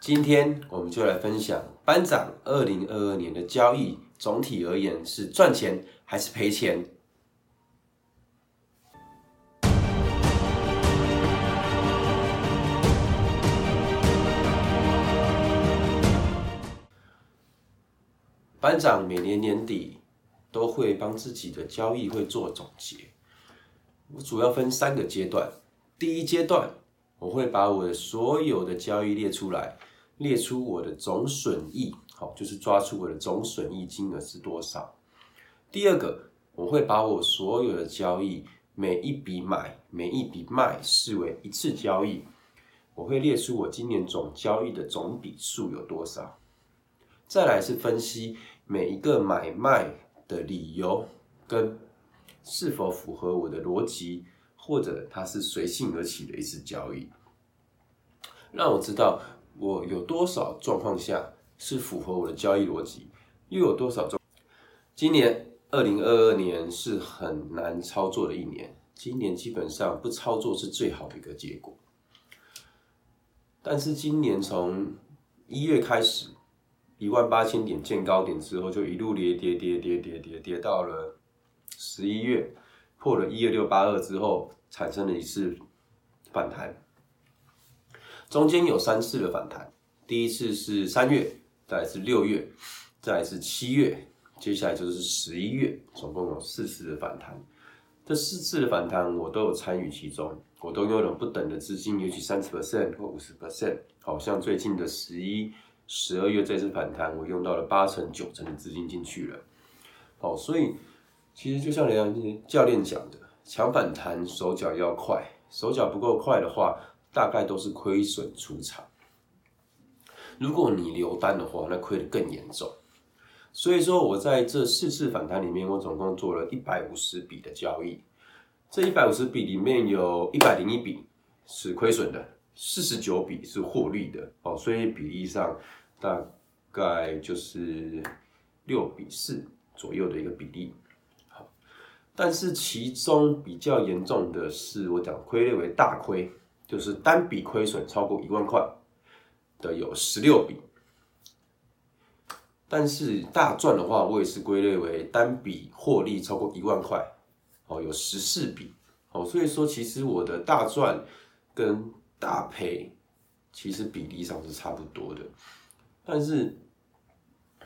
今天我们就来分享班长二零二二年的交易，总体而言是赚钱还是赔钱？班长每年年底都会帮自己的交易会做总结，我主要分三个阶段。第一阶段，我会把我的所有的交易列出来，列出我的总损益，好，就是抓出我的总损益金额是多少。第二个，我会把我所有的交易每一笔买、每一笔卖视为一次交易，我会列出我今年总交易的总笔数有多少。再来是分析每一个买卖的理由跟是否符合我的逻辑，或者它是随性而起的一次交易，让我知道我有多少状况下是符合我的交易逻辑，又有多少状。今年二零二二年是很难操作的一年，今年基本上不操作是最好的一个结果。但是今年从一月开始。一万八千点见高点之后，就一路跌跌跌跌跌跌跌到了十一月，破了一二六八二之后，产生了一次反弹。中间有三次的反弹，第一次是三月，再来是六月，再来是七月，接下来就是十一月，总共有四次的反弹。这四次的反弹我都有参与其中，我都用了不等的资金，也许三十 percent 或五十 percent，好像最近的十一。十二月这次反弹，我用到了八成九成的资金进去了。好，所以其实就像梁教练讲的，抢反弹手脚要快，手脚不够快的话，大概都是亏损出场。如果你留单的话，那亏得更严重。所以说我在这四次反弹里面，我总共做了一百五十笔的交易，这一百五十笔里面有一百零一笔是亏损的，四十九笔是获利的。哦，所以比例上。大概就是六比四左右的一个比例，好，但是其中比较严重的是，我讲亏列为大亏，就是单笔亏损超过一万块的有十六笔，但是大赚的话，我也是归类为单笔获利超过一万块，哦，有十四笔，哦，所以说其实我的大赚跟大赔其实比例上是差不多的。但是，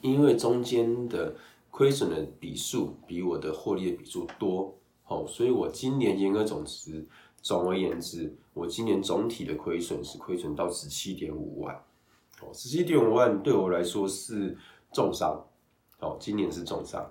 因为中间的亏损的笔数比我的获利的笔数多，哦，所以我今年严格总值，总而言之，我今年总体的亏损是亏损到十七点五万，哦，十七点五万对我来说是重伤，哦，今年是重伤，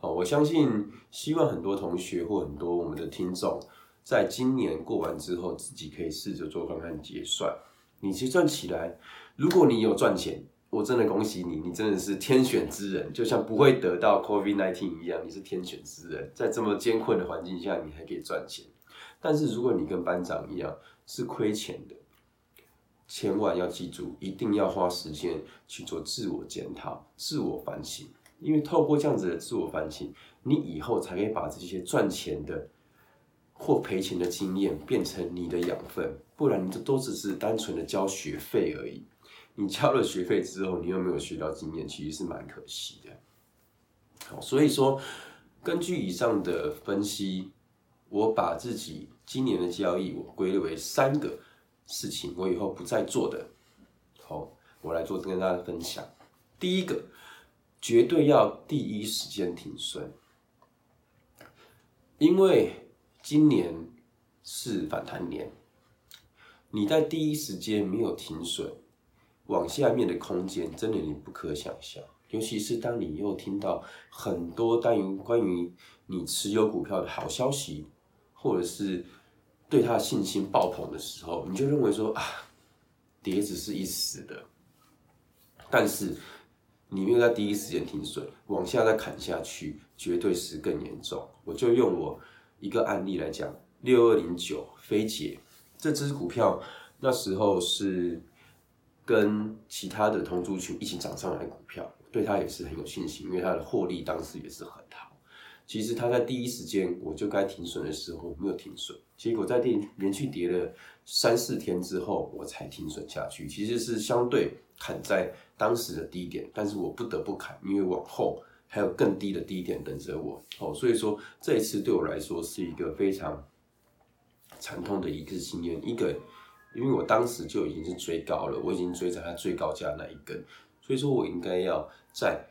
哦，我相信，希望很多同学或很多我们的听众，在今年过完之后，自己可以试着做看看结算，你结算起来，如果你有赚钱。我真的恭喜你，你真的是天选之人，就像不会得到 COVID nineteen 一样，你是天选之人，在这么艰困的环境下，你还可以赚钱。但是如果你跟班长一样是亏钱的，千万要记住，一定要花时间去做自我检讨、自我反省，因为透过这样子的自我反省，你以后才可以把这些赚钱的或赔钱的经验变成你的养分，不然你这都只是单纯的交学费而已。你交了学费之后，你又没有学到经验，其实是蛮可惜的。好，所以说，根据以上的分析，我把自己今年的交易我归类为三个事情，我以后不再做的。好，我来做跟大家分享。第一个，绝对要第一时间停损，因为今年是反弹年，你在第一时间没有停损。往下面的空间真的你不可想象，尤其是当你又听到很多关于关于你持有股票的好消息，或者是对他的信心爆棚的时候，你就认为说啊，跌只是一时的。但是你没有在第一时间停损，往下再砍下去，绝对是更严重。我就用我一个案例来讲，六二零九飞姐这只股票，那时候是。跟其他的同族群一起涨上来股票，对它也是很有信心，因为它的获利当时也是很好，其实它在第一时间我就该停损的时候没有停损，结果在连连续跌了三四天之后我才停损下去，其实是相对砍在当时的低点，但是我不得不砍，因为往后还有更低的低点等着我。哦，所以说这一次对我来说是一个非常惨痛的一个经验，一个因为我当时就已经是追高了，我已经追在它最高价那一根，所以说我应该要在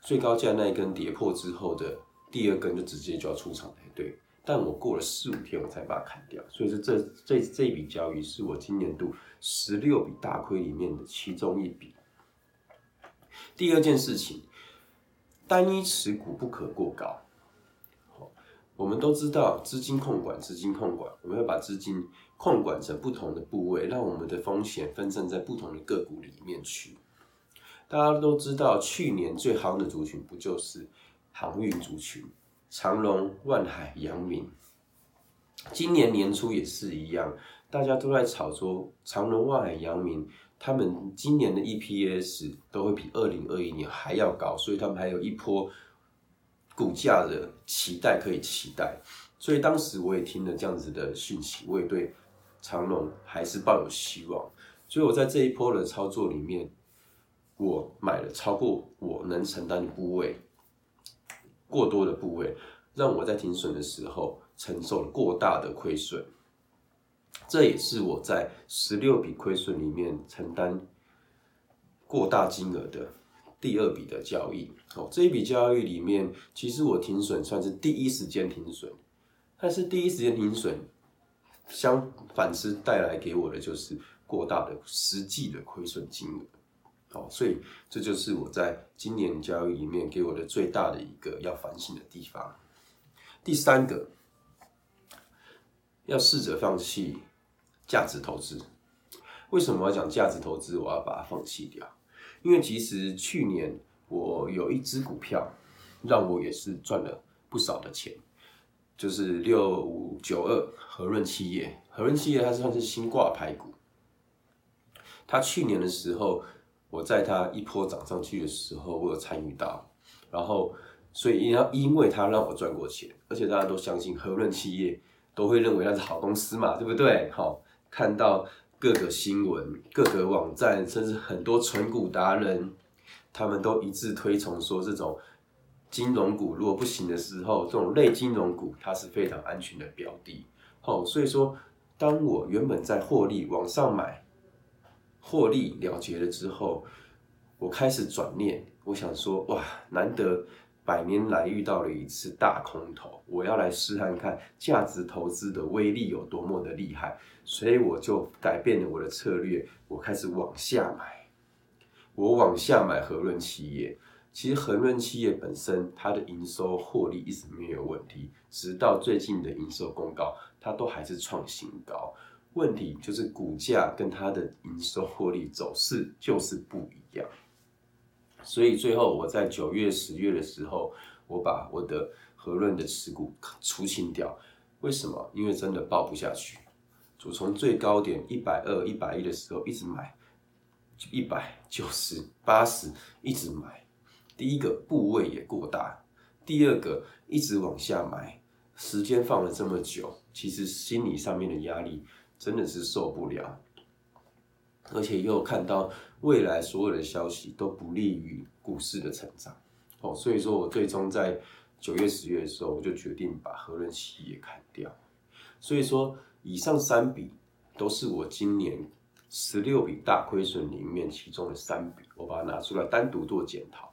最高价那一根跌破之后的。第二根就直接就要出场才对，但我过了四五天我才把它砍掉，所以说这这这笔交易是我今年度十六笔大亏里面的其中一笔。第二件事情，单一持股不可过高。我们都知道资金控管，资金控管，我们要把资金控管成不同的部位，让我们的风险分散在不同的个股里面去。大家都知道，去年最夯的族群不就是？航运族群，长隆、万海、阳明，今年年初也是一样，大家都在炒作长隆、万海、阳明，他们今年的 EPS 都会比二零二一年还要高，所以他们还有一波股价的期待可以期待。所以当时我也听了这样子的讯息，我也对长隆还是抱有希望。所以我在这一波的操作里面，我买了超过我能承担的部位。过多的部位，让我在停损的时候承受了过大的亏损，这也是我在十六笔亏损里面承担过大金额的第二笔的交易。哦，这一笔交易里面，其实我停损算是第一时间停损，但是第一时间停损，相反之带来给我的就是过大的实际的亏损金额。好，所以这就是我在今年交易里面给我的最大的一个要反省的地方。第三个，要试着放弃价值投资。为什么要讲价值投资？我要把它放弃掉，因为其实去年我有一只股票，让我也是赚了不少的钱，就是六五九二和润企业。和润企业它算是新挂牌股，它去年的时候。我在它一波涨上去的时候，我有参与到，然后所以因因为它让我赚过钱，而且大家都相信和润企业都会认为那是好公司嘛，对不对？好，看到各个新闻、各个网站，甚至很多纯股达人，他们都一致推崇说，这种金融股如果不行的时候，这种类金融股它是非常安全的标的。好，所以说，当我原本在获利往上买。获利了结了之后，我开始转念，我想说，哇，难得百年来遇到了一次大空头，我要来试看看价值投资的威力有多么的厉害，所以我就改变了我的策略，我开始往下买，我往下买和润企业。其实恒润企业本身它的营收获利一直没有问题，直到最近的营收公告，它都还是创新高。问题就是股价跟它的营收获利走势就是不一样，所以最后我在九月、十月的时候，我把我的和润的持股出清掉。为什么？因为真的报不下去。我从最高点一百二、一百一的时候一直买，一百、九十、八十一直买。第一个部位也过大，第二个一直往下买，时间放了这么久，其实心理上面的压力。真的是受不了，而且又看到未来所有的消息都不利于股市的成长，哦，所以说我最终在九月、十月的时候，我就决定把和润企业砍掉。所以说，以上三笔都是我今年十六笔大亏损里面其中的三笔，我把它拿出来单独做检讨。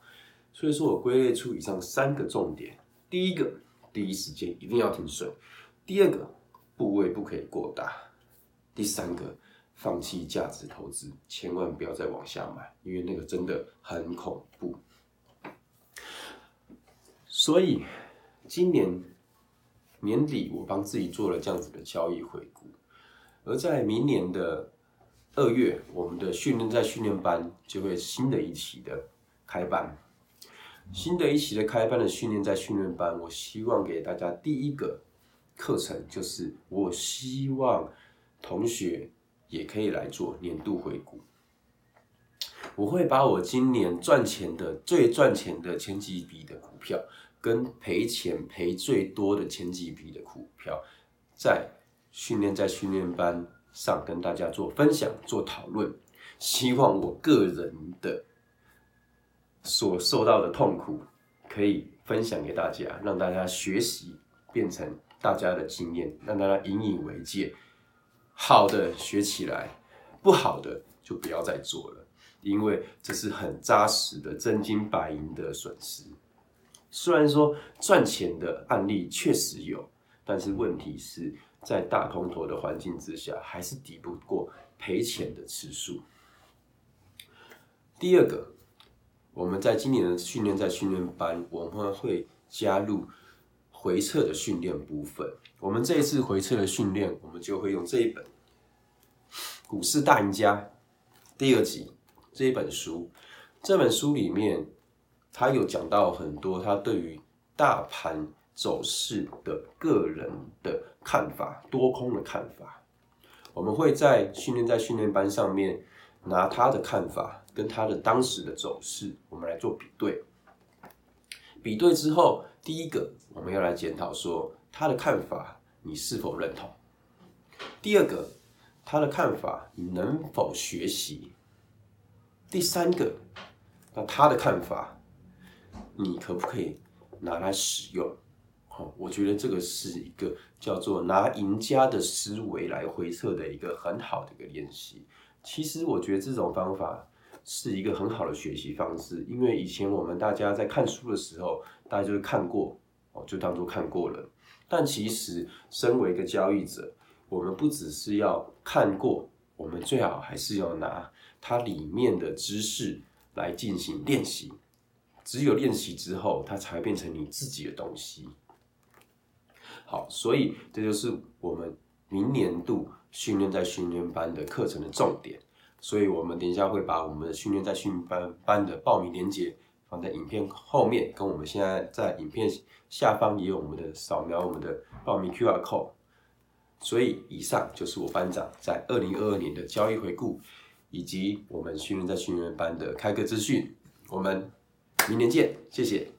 所以说我归类出以上三个重点：第一个，第一时间一定要停损；第二个，部位不可以过大。第三个，放弃价值投资，千万不要再往下买，因为那个真的很恐怖。所以今年年底，我帮自己做了这样子的交易回顾，而在明年的二月，我们的训练在训练班就会新的一期的开班，新的一期的开班的训练在训练班，我希望给大家第一个课程就是，我希望。同学也可以来做年度回顾。我会把我今年赚钱的最赚钱的前几笔的股票，跟赔钱赔最多的前几笔的股票，在训练在训练班上跟大家做分享、做讨论。希望我个人的所受到的痛苦可以分享给大家，让大家学习变成大家的经验，让大家引以为戒。好的学起来，不好的就不要再做了，因为这是很扎实的真金白银的损失。虽然说赚钱的案例确实有，但是问题是在大空头的环境之下，还是抵不过赔钱的次数。第二个，我们在今年的训练在训练班，我们会加入回测的训练部分。我们这一次回测的训练，我们就会用这一本《股市大赢家》第二集这一本书。这本书里面，他有讲到很多他对于大盘走势的个人的看法，多空的看法。我们会在训练在训练班上面拿他的看法。跟他的当时的走势，我们来做比对。比对之后，第一个我们要来检讨说他的看法你是否认同；第二个，他的看法你能否学习；第三个，那他的看法你可不可以拿来使用？好，我觉得这个是一个叫做拿赢家的思维来回测的一个很好的一个练习。其实我觉得这种方法。是一个很好的学习方式，因为以前我们大家在看书的时候，大家就是看过哦，就当做看过了。但其实，身为一个交易者，我们不只是要看过，我们最好还是要拿它里面的知识来进行练习。只有练习之后，它才会变成你自己的东西。好，所以这就是我们明年度训练在训练班的课程的重点。所以，我们等一下会把我们的训练在训班班的报名链接放在影片后面，跟我们现在在影片下方也有我们的扫描我们的报名 QR code。所以，以上就是我班长在二零二二年的交易回顾，以及我们训练在训练班的开课资讯。我们明年见，谢谢。